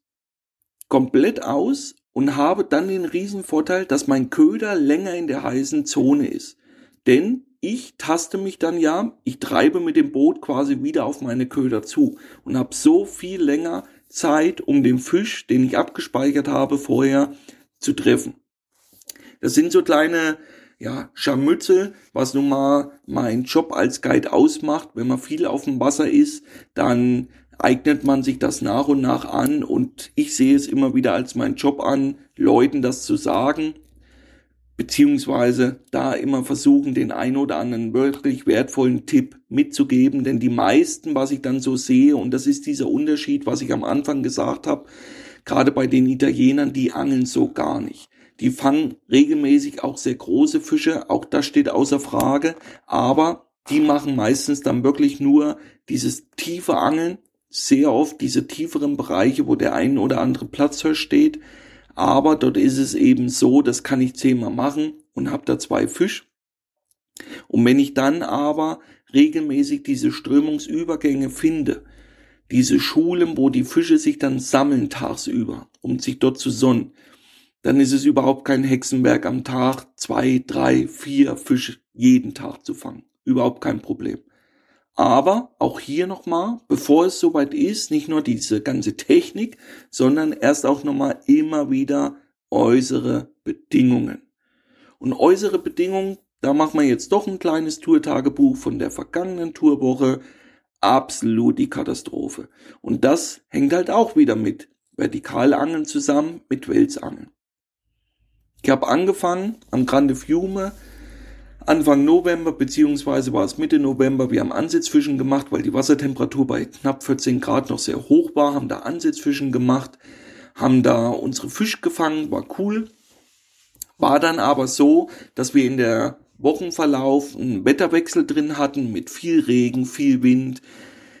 komplett aus und habe dann den riesen Vorteil, dass mein Köder länger in der heißen Zone ist. Denn ich taste mich dann ja, ich treibe mit dem Boot quasi wieder auf meine Köder zu und habe so viel länger Zeit, um den Fisch, den ich abgespeichert habe, vorher zu treffen. Das sind so kleine ja, Scharmützel, was nun mal mein Job als Guide ausmacht. Wenn man viel auf dem Wasser ist, dann eignet man sich das nach und nach an und ich sehe es immer wieder als mein Job an, Leuten das zu sagen, beziehungsweise da immer versuchen, den ein oder anderen wirklich wertvollen Tipp mitzugeben, denn die meisten, was ich dann so sehe, und das ist dieser Unterschied, was ich am Anfang gesagt habe, gerade bei den Italienern, die angeln so gar nicht. Die fangen regelmäßig auch sehr große Fische, auch das steht außer Frage, aber die machen meistens dann wirklich nur dieses tiefe Angeln, sehr oft diese tieferen Bereiche, wo der ein oder andere Platzhirsch steht, aber dort ist es eben so, das kann ich zehnmal machen und habe da zwei Fisch. Und wenn ich dann aber regelmäßig diese Strömungsübergänge finde, diese Schulen, wo die Fische sich dann sammeln tagsüber, um sich dort zu sonnen, dann ist es überhaupt kein Hexenwerk am Tag zwei, drei, vier Fische jeden Tag zu fangen. Überhaupt kein Problem. Aber auch hier nochmal, bevor es soweit ist, nicht nur diese ganze Technik, sondern erst auch nochmal immer wieder äußere Bedingungen. Und äußere Bedingungen, da machen wir jetzt doch ein kleines Tourtagebuch von der vergangenen Tourwoche. Absolut die Katastrophe. Und das hängt halt auch wieder mit Vertikalangeln zusammen, mit Welsangeln. Ich habe angefangen am Grande Fiume Anfang November, beziehungsweise war es Mitte November, wir haben Ansitzfischen gemacht, weil die Wassertemperatur bei knapp 14 Grad noch sehr hoch war, haben da Ansitzfischen gemacht, haben da unsere Fisch gefangen, war cool. War dann aber so, dass wir in der Wochenverlauf einen Wetterwechsel drin hatten mit viel Regen, viel Wind,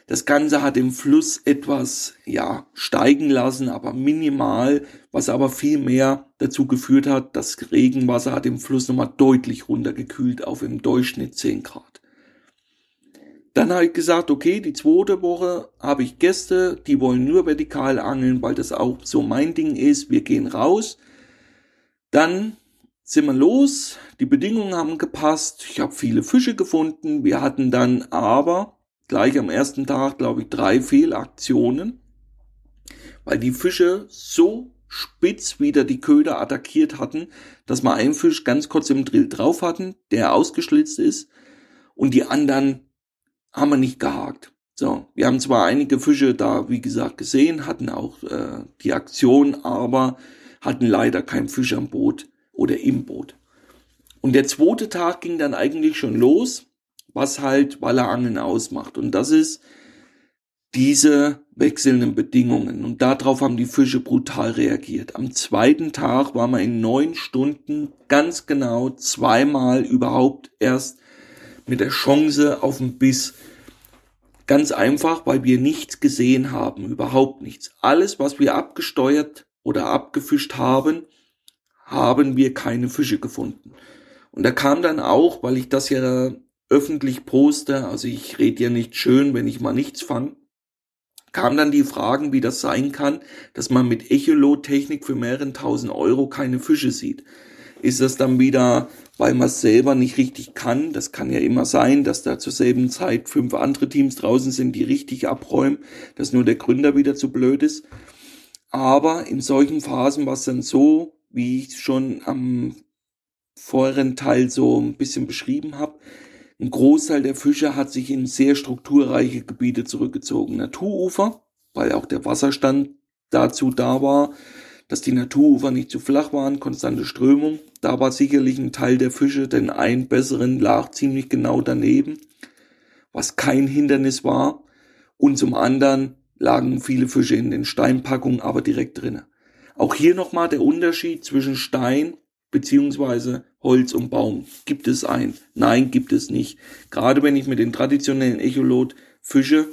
das Ganze hat den Fluss etwas, ja, steigen lassen, aber minimal, was aber viel mehr dazu geführt hat, das Regenwasser hat den Fluss nochmal deutlich runtergekühlt auf im Durchschnitt 10 Grad. Dann habe ich gesagt, okay, die zweite Woche habe ich Gäste, die wollen nur vertikal angeln, weil das auch so mein Ding ist. Wir gehen raus. Dann sind wir los. Die Bedingungen haben gepasst. Ich habe viele Fische gefunden. Wir hatten dann aber gleich am ersten Tag, glaube ich, drei Fehlaktionen, weil die Fische so spitz wieder die Köder attackiert hatten, dass wir einen Fisch ganz kurz im Drill drauf hatten, der ausgeschlitzt ist und die anderen haben wir nicht gehakt. So, wir haben zwar einige Fische da, wie gesagt, gesehen, hatten auch äh, die Aktion, aber hatten leider kein Fisch am Boot oder im Boot. Und der zweite Tag ging dann eigentlich schon los was halt Wallerangeln ausmacht. Und das ist diese wechselnden Bedingungen. Und darauf haben die Fische brutal reagiert. Am zweiten Tag waren wir in neun Stunden ganz genau zweimal überhaupt erst mit der Chance auf den Biss. Ganz einfach, weil wir nichts gesehen haben, überhaupt nichts. Alles, was wir abgesteuert oder abgefischt haben, haben wir keine Fische gefunden. Und da kam dann auch, weil ich das ja öffentlich poste, also ich rede ja nicht schön, wenn ich mal nichts fange, kam dann die Fragen, wie das sein kann, dass man mit Echolot-Technik für mehreren tausend Euro keine Fische sieht. ist das dann wieder, weil man es selber nicht richtig kann. Das kann ja immer sein, dass da zur selben Zeit fünf andere Teams draußen sind, die richtig abräumen, dass nur der Gründer wieder zu blöd ist. Aber in solchen Phasen war es dann so, wie ich schon am vorherigen Teil so ein bisschen beschrieben habe, ein Großteil der Fische hat sich in sehr strukturreiche Gebiete zurückgezogen. Naturufer, weil auch der Wasserstand dazu da war, dass die Naturufer nicht zu flach waren, konstante Strömung. Da war sicherlich ein Teil der Fische, denn ein besseren lag ziemlich genau daneben, was kein Hindernis war. Und zum anderen lagen viele Fische in den Steinpackungen, aber direkt drinnen. Auch hier nochmal der Unterschied zwischen Stein beziehungsweise Holz und Baum. Gibt es ein? Nein, gibt es nicht. Gerade wenn ich mit den traditionellen Echolot fische,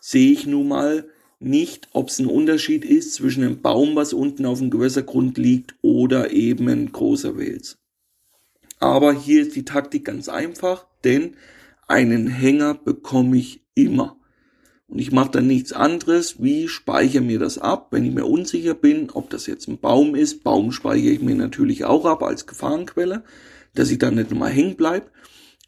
sehe ich nun mal nicht, ob es ein Unterschied ist zwischen einem Baum, was unten auf dem Gewässergrund liegt, oder eben ein großer Wels. Aber hier ist die Taktik ganz einfach, denn einen Hänger bekomme ich immer. Und ich mache dann nichts anderes, wie speichere mir das ab, wenn ich mir unsicher bin, ob das jetzt ein Baum ist. Baum speichere ich mir natürlich auch ab als Gefahrenquelle, dass ich dann nicht nochmal hängen bleib.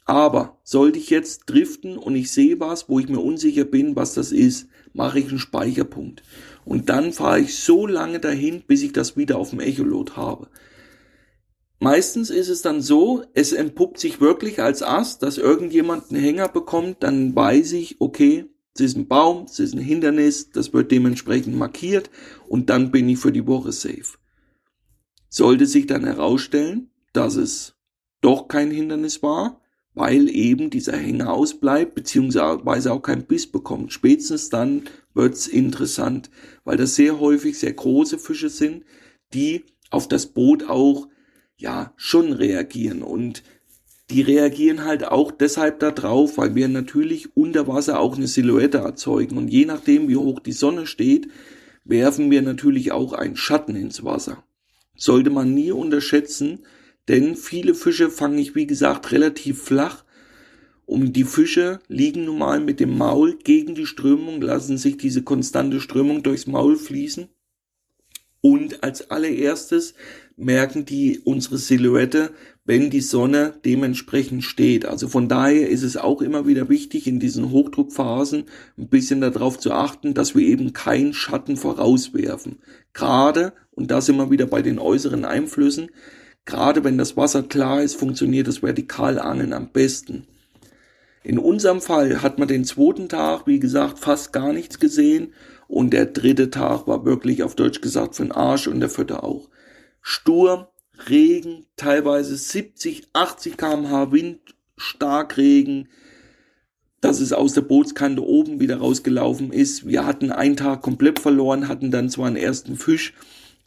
Aber sollte ich jetzt driften und ich sehe was, wo ich mir unsicher bin, was das ist, mache ich einen Speicherpunkt. Und dann fahre ich so lange dahin, bis ich das wieder auf dem Echolot habe. Meistens ist es dann so, es entpuppt sich wirklich als Ast, dass irgendjemand einen Hänger bekommt, dann weiß ich, okay, es ist ein Baum, es ist ein Hindernis, das wird dementsprechend markiert und dann bin ich für die Woche safe. Sollte sich dann herausstellen, dass es doch kein Hindernis war, weil eben dieser Hänger ausbleibt, beziehungsweise auch kein Biss bekommt. Spätestens dann wird's interessant, weil das sehr häufig sehr große Fische sind, die auf das Boot auch, ja, schon reagieren und die reagieren halt auch deshalb da drauf, weil wir natürlich unter Wasser auch eine Silhouette erzeugen. Und je nachdem, wie hoch die Sonne steht, werfen wir natürlich auch einen Schatten ins Wasser. Sollte man nie unterschätzen, denn viele Fische fange ich, wie gesagt, relativ flach. Und die Fische liegen nun mal mit dem Maul gegen die Strömung, lassen sich diese konstante Strömung durchs Maul fließen. Und als allererstes merken die unsere Silhouette, wenn die Sonne dementsprechend steht. Also von daher ist es auch immer wieder wichtig, in diesen Hochdruckphasen ein bisschen darauf zu achten, dass wir eben keinen Schatten vorauswerfen. Gerade, und das immer wieder bei den äußeren Einflüssen, gerade wenn das Wasser klar ist, funktioniert das Vertikalangeln am besten. In unserem Fall hat man den zweiten Tag, wie gesagt, fast gar nichts gesehen und der dritte Tag war wirklich auf Deutsch gesagt für den Arsch und der vierte auch. Sturm, Regen, teilweise 70, 80 kmh Wind, Starkregen, dass es aus der Bootskante oben wieder rausgelaufen ist. Wir hatten einen Tag komplett verloren, hatten dann zwar einen ersten Fisch,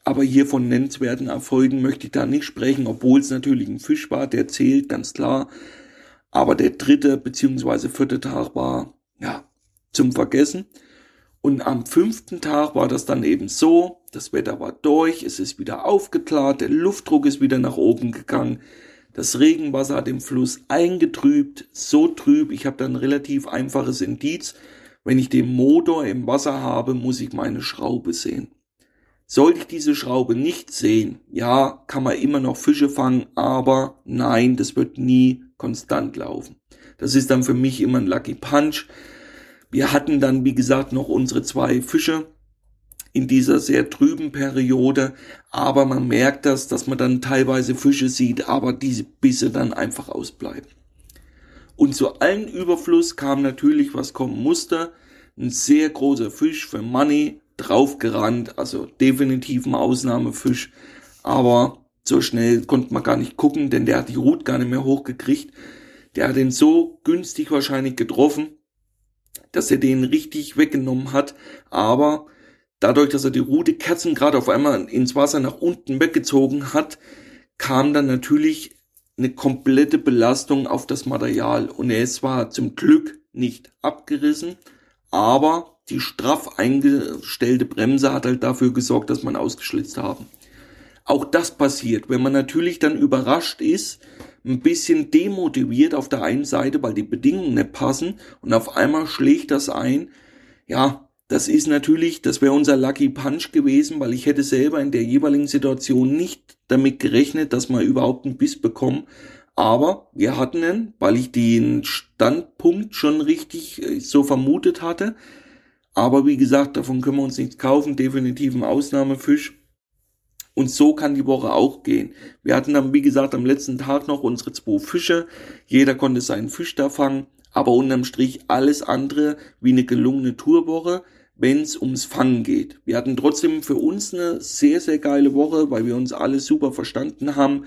aber hier von nennenswerten Erfolgen möchte ich da nicht sprechen, obwohl es natürlich ein Fisch war, der zählt, ganz klar. Aber der dritte beziehungsweise vierte Tag war, ja, zum Vergessen. Und am fünften Tag war das dann eben so, das Wetter war durch, es ist wieder aufgeklärt, der Luftdruck ist wieder nach oben gegangen, das Regenwasser hat den Fluss eingetrübt, so trüb, ich habe dann relativ einfaches Indiz, wenn ich den Motor im Wasser habe, muss ich meine Schraube sehen. Sollte ich diese Schraube nicht sehen, ja, kann man immer noch Fische fangen, aber nein, das wird nie konstant laufen. Das ist dann für mich immer ein Lucky Punch. Wir hatten dann, wie gesagt, noch unsere zwei Fische in dieser sehr trüben Periode, aber man merkt das, dass man dann teilweise Fische sieht, aber diese Bisse dann einfach ausbleiben. Und zu allen Überfluss kam natürlich, was kommen musste, ein sehr großer Fisch für Money draufgerannt, also definitiv ein Ausnahmefisch, aber so schnell konnte man gar nicht gucken, denn der hat die Rut gar nicht mehr hochgekriegt. Der hat ihn so günstig wahrscheinlich getroffen, dass er den richtig weggenommen hat, aber dadurch, dass er die Rute kerzengrad auf einmal ins Wasser nach unten weggezogen hat, kam dann natürlich eine komplette Belastung auf das Material und ist zwar zum Glück nicht abgerissen, aber die straff eingestellte Bremse hat halt dafür gesorgt, dass man ausgeschlitzt haben. Auch das passiert, wenn man natürlich dann überrascht ist, ein bisschen demotiviert auf der einen Seite, weil die Bedingungen nicht passen und auf einmal schlägt das ein, ja, das ist natürlich, das wäre unser Lucky Punch gewesen, weil ich hätte selber in der jeweiligen Situation nicht damit gerechnet, dass wir überhaupt einen Biss bekommen. Aber wir hatten ihn, weil ich den Standpunkt schon richtig äh, so vermutet hatte. Aber wie gesagt, davon können wir uns nichts kaufen. Definitiv ein Ausnahmefisch. Und so kann die Woche auch gehen. Wir hatten dann, wie gesagt, am letzten Tag noch unsere zwei Fische. Jeder konnte seinen Fisch da fangen. Aber unterm Strich alles andere wie eine gelungene Tourwoche wenn es ums Fangen geht. Wir hatten trotzdem für uns eine sehr, sehr geile Woche, weil wir uns alle super verstanden haben,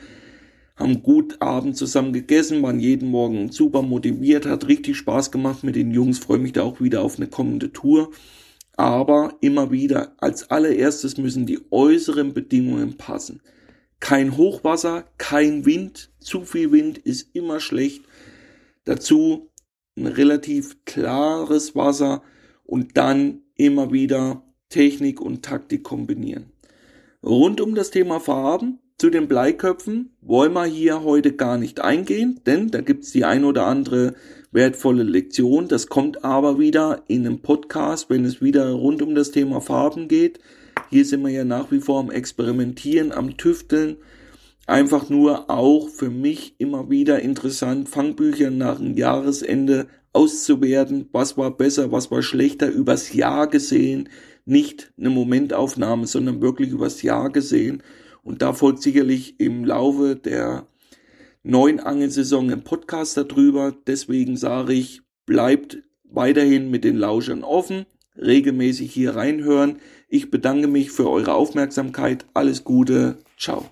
haben gut Abend zusammen gegessen, waren jeden Morgen super motiviert, hat richtig Spaß gemacht mit den Jungs, freue mich da auch wieder auf eine kommende Tour. Aber immer wieder, als allererstes müssen die äußeren Bedingungen passen. Kein Hochwasser, kein Wind, zu viel Wind ist immer schlecht. Dazu ein relativ klares Wasser und dann immer wieder Technik und Taktik kombinieren. Rund um das Thema Farben zu den Bleiköpfen wollen wir hier heute gar nicht eingehen, denn da gibt's die ein oder andere wertvolle Lektion. Das kommt aber wieder in einem Podcast, wenn es wieder rund um das Thema Farben geht. Hier sind wir ja nach wie vor am Experimentieren, am Tüfteln. Einfach nur auch für mich immer wieder interessant, Fangbücher nach dem Jahresende auszuwerten, was war besser, was war schlechter, übers Jahr gesehen, nicht eine Momentaufnahme, sondern wirklich übers Jahr gesehen. Und da folgt sicherlich im Laufe der neuen Angelsaison ein Podcast darüber. Deswegen sage ich, bleibt weiterhin mit den Lauschern offen, regelmäßig hier reinhören. Ich bedanke mich für eure Aufmerksamkeit. Alles Gute. Ciao.